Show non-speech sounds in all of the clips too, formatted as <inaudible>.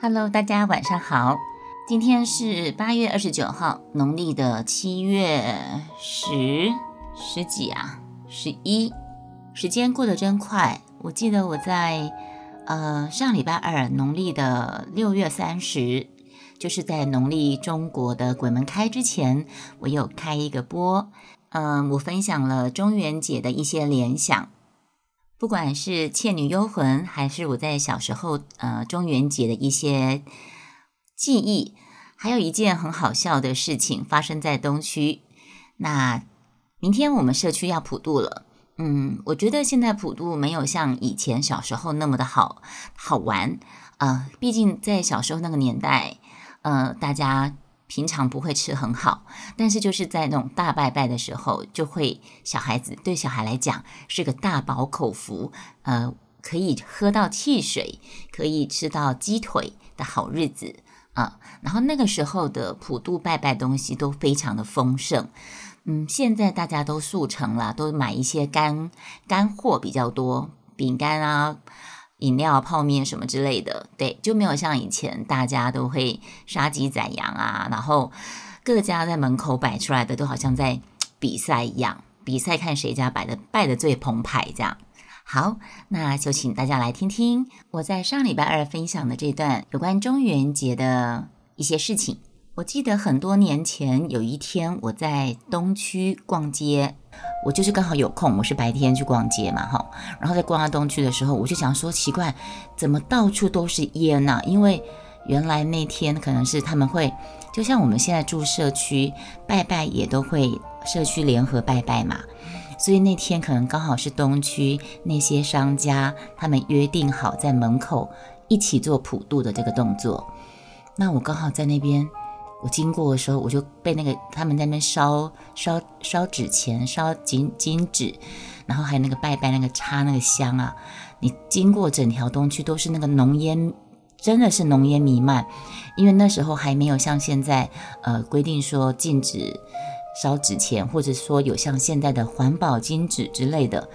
Hello，大家晚上好。今天是八月二十九号，农历的七月十十几啊，十一。时间过得真快。我记得我在呃上礼拜二，农历的六月三十，就是在农历中国的鬼门开之前，我有开一个播，嗯，我分享了中元节的一些联想。不管是《倩女幽魂》，还是我在小时候呃中元节的一些记忆，还有一件很好笑的事情发生在东区。那明天我们社区要普渡了，嗯，我觉得现在普渡没有像以前小时候那么的好好玩啊，毕竟在小时候那个年代，呃，大家。平常不会吃很好，但是就是在那种大拜拜的时候，就会小孩子对小孩来讲是个大饱口福，呃，可以喝到汽水，可以吃到鸡腿的好日子啊。然后那个时候的普渡拜拜东西都非常的丰盛，嗯，现在大家都速成了，都买一些干干货比较多，饼干啊。饮料、泡面什么之类的，对，就没有像以前大家都会杀鸡宰羊啊，然后各家在门口摆出来的都好像在比赛一样，比赛看谁家摆的拜的最澎湃这样。好，那就请大家来听听我在上礼拜二分享的这段有关中元节的一些事情。我记得很多年前有一天我在东区逛街。我就是刚好有空，我是白天去逛街嘛，哈，然后在逛到东区的时候，我就想说奇怪，怎么到处都是烟呐？因为原来那天可能是他们会，就像我们现在住社区拜拜也都会社区联合拜拜嘛，所以那天可能刚好是东区那些商家他们约定好在门口一起做普渡的这个动作，那我刚好在那边。我经过的时候，我就被那个他们在那边烧烧烧纸钱、烧金金纸，然后还有那个拜拜那个插那个香啊，你经过整条东区都是那个浓烟，真的是浓烟弥漫，因为那时候还没有像现在呃规定说禁止。烧纸钱，或者说有像现在的环保金纸之类的，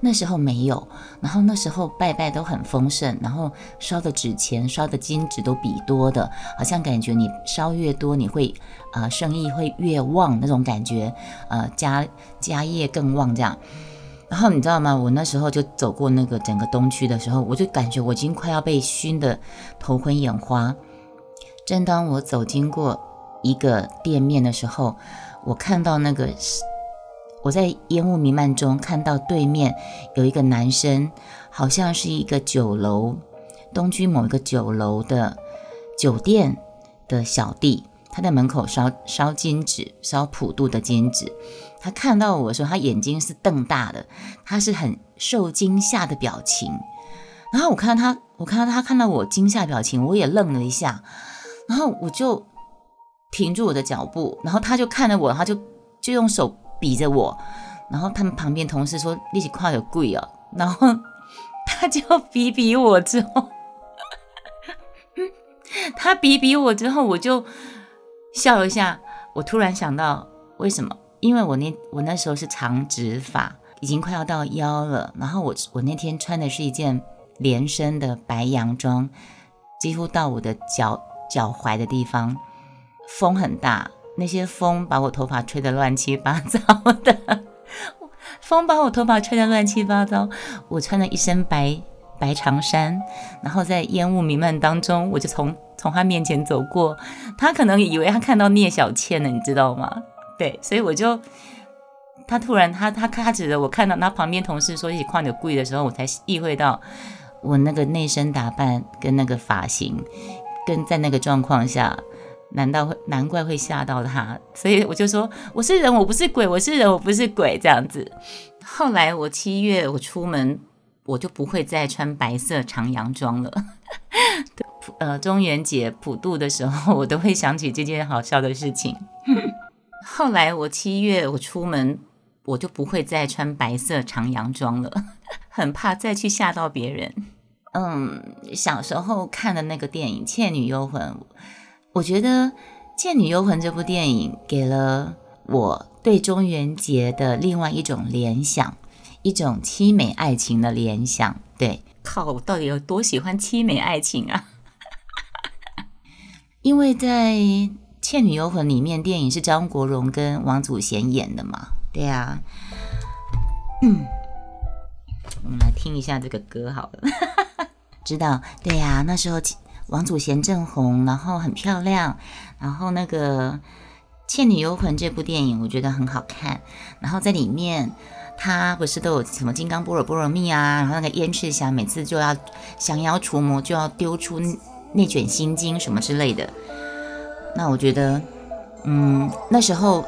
那时候没有。然后那时候拜拜都很丰盛，然后烧的纸钱、烧的金纸都比多的，好像感觉你烧越多，你会呃生意会越旺那种感觉，呃家家业更旺这样。然后你知道吗？我那时候就走过那个整个东区的时候，我就感觉我已经快要被熏得头昏眼花。正当我走经过一个店面的时候，我看到那个，我在烟雾弥漫中看到对面有一个男生，好像是一个酒楼，东区某一个酒楼的酒店的小弟，他在门口烧烧金纸，烧普渡的金纸。他看到我说，他眼睛是瞪大的，他是很受惊吓的表情。然后我看到他，我看到他看到我惊吓表情，我也愣了一下，然后我就。停住我的脚步，然后他就看着我，他就就用手比着我，然后他们旁边同事说：“力气快有贵哦。”然后 <laughs> 他就比比我之后，<laughs> 他比比我之后，我就笑了一下。我突然想到为什么？因为我那我那时候是长直发，已经快要到腰了。然后我我那天穿的是一件连身的白洋装，几乎到我的脚脚踝的地方。风很大，那些风把我头发吹得乱七八糟的。<laughs> 风把我头发吹得乱七八糟。我穿了一身白白长衫，然后在烟雾弥漫当中，我就从从他面前走过。他可能以为他看到聂小倩了，你知道吗？<laughs> 对，所以我就他突然他他他指着我看到他旁边同事说一起跨牛柜的时候，我才意会到我那个内身打扮跟那个发型，跟在那个状况下。难道会难怪会吓到他？所以我就说我是人，我不是鬼，我是人，我不是鬼这样子。后来我七月我出门，我就不会再穿白色长洋装了。<laughs> 呃，中元节普渡的时候，我都会想起这件好笑的事情。后来我七月我出门，我就不会再穿白色长洋装了，<laughs> 很怕再去吓到别人。嗯，小时候看的那个电影《倩女幽魂》。我觉得《倩女幽魂》这部电影给了我对中元节的另外一种联想，一种凄美爱情的联想。对，靠，我到底有多喜欢凄美爱情啊？<laughs> 因为在《倩女幽魂》里面，电影是张国荣跟王祖贤演的嘛？对啊。嗯，我们来听一下这个歌好了。<laughs> 知道？对呀，那时候王祖贤正红，然后很漂亮，然后那个《倩女幽魂》这部电影我觉得很好看，然后在里面。他不是都有什么金刚般若波罗蜜啊？然后那个燕赤霞每次就要降妖除魔，就要丢出内卷心经什么之类的。那我觉得，嗯，那时候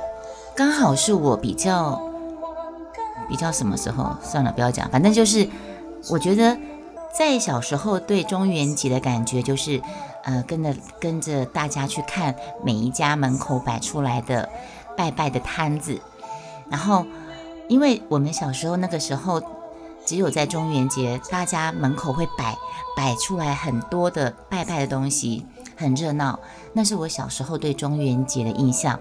刚好是我比较比较什么时候？算了，不要讲，反正就是我觉得在小时候对中元节的感觉就是，呃，跟着跟着大家去看每一家门口摆出来的拜拜的摊子，然后。因为我们小时候那个时候，只有在中元节，大家门口会摆摆出来很多的拜拜的东西，很热闹。那是我小时候对中元节的印象。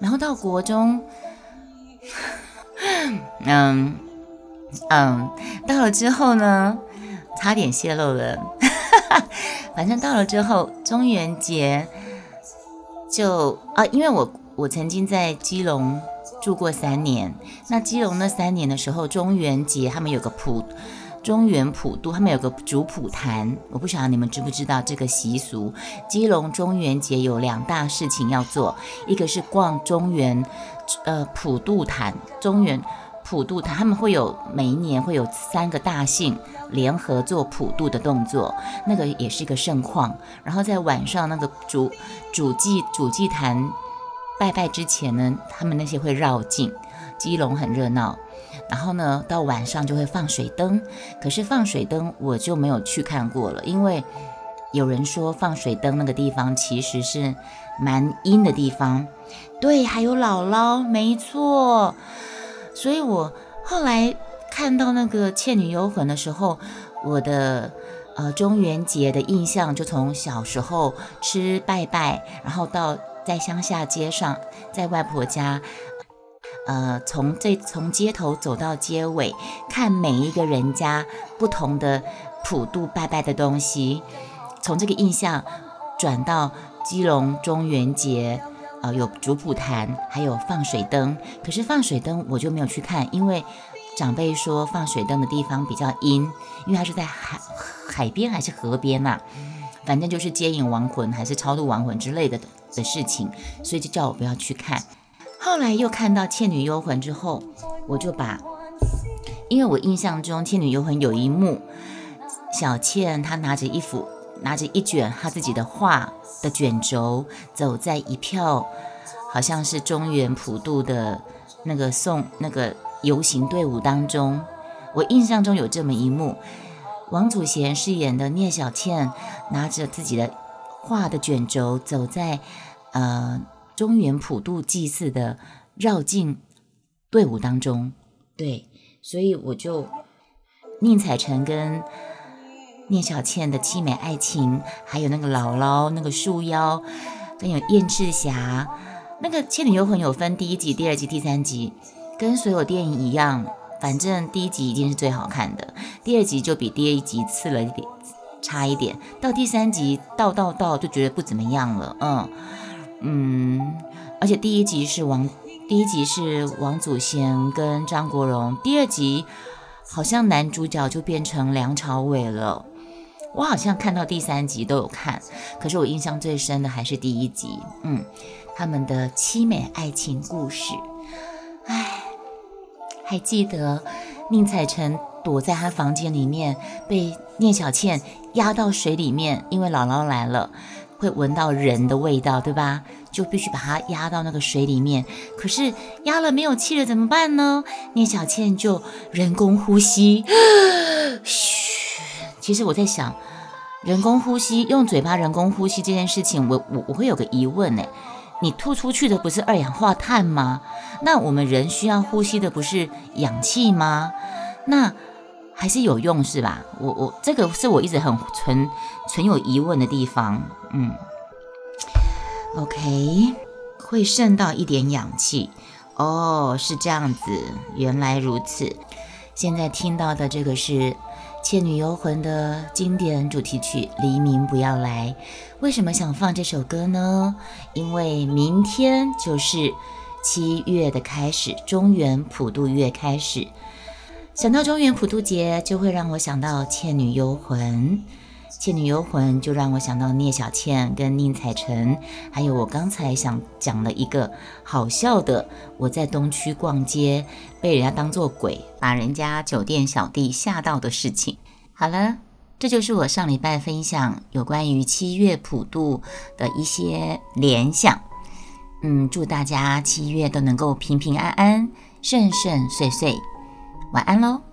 然后到国中，<laughs> 嗯嗯，到了之后呢，差点泄露了。<laughs> 反正到了之后，中元节就啊，因为我我曾经在基隆。住过三年，那基隆那三年的时候，中元节他们有个普中元普渡，他们有个主普坛，我不晓得你们知不知道这个习俗。基隆中元节有两大事情要做，一个是逛中元呃普渡坛，中元普渡坛他们会有每一年会有三个大姓联合做普渡的动作，那个也是一个盛况。然后在晚上那个主主祭主祭坛。拜拜之前呢，他们那些会绕境，基隆很热闹。然后呢，到晚上就会放水灯。可是放水灯我就没有去看过了，因为有人说放水灯那个地方其实是蛮阴的地方。对，还有姥姥，没错。所以我后来看到那个《倩女幽魂》的时候，我的呃中元节的印象就从小时候吃拜拜，然后到。在乡下街上，在外婆家，呃，从这从街头走到街尾，看每一个人家不同的普渡拜拜的东西，从这个印象转到基隆中元节，呃，有主普坛，还有放水灯。可是放水灯我就没有去看，因为长辈说放水灯的地方比较阴，因为它是在海海边还是河边呐？反正就是接引亡魂，还是超度亡魂之类的。的事情，所以就叫我不要去看。后来又看到《倩女幽魂》之后，我就把，因为我印象中《倩女幽魂》有一幕，小倩她拿着一幅，拿着一卷她自己的画的卷轴，走在一票好像是中原普渡的那个送那个游行队伍当中。我印象中有这么一幕，王祖贤饰演的聂小倩拿着自己的。画的卷轴走在呃中原普渡祭祀的绕境队伍当中，对，所以我就宁采臣跟聂小倩的凄美爱情，还有那个姥姥那个树妖，跟有燕赤霞，那个《倩女幽魂》有分第一集、第二集、第三集，跟所有电影一样，反正第一集一定是最好看的，第二集就比第一集次了一点。差一点，到第三集到到到就觉得不怎么样了，嗯嗯，而且第一集是王，第一集是王祖贤跟张国荣，第二集好像男主角就变成梁朝伟了。我好像看到第三集都有看，可是我印象最深的还是第一集，嗯，他们的凄美爱情故事，还记得宁采臣。躲在他房间里面，被聂小倩压到水里面，因为姥姥来了，会闻到人的味道，对吧？就必须把他压到那个水里面。可是压了没有气了，怎么办呢？聂小倩就人工呼吸。嘘，其实我在想，人工呼吸，用嘴巴人工呼吸这件事情，我我我会有个疑问呢。你吐出去的不是二氧化碳吗？那我们人需要呼吸的不是氧气吗？那还是有用是吧？我我这个是我一直很存存有疑问的地方。嗯，OK，会渗到一点氧气哦，是这样子，原来如此。现在听到的这个是《《倩女幽魂》的经典主题曲《黎明不要来》。为什么想放这首歌呢？因为明天就是七月的开始，中原普渡月开始。想到中原普渡节，就会让我想到《倩女幽魂》。《倩女幽魂》就让我想到聂小倩跟宁采臣，还有我刚才想讲的一个好笑的，我在东区逛街被人家当做鬼，把人家酒店小弟吓到的事情。好了，这就是我上礼拜分享有关于七月普渡的一些联想。嗯，祝大家七月都能够平平安安、顺顺遂遂。晚安喽。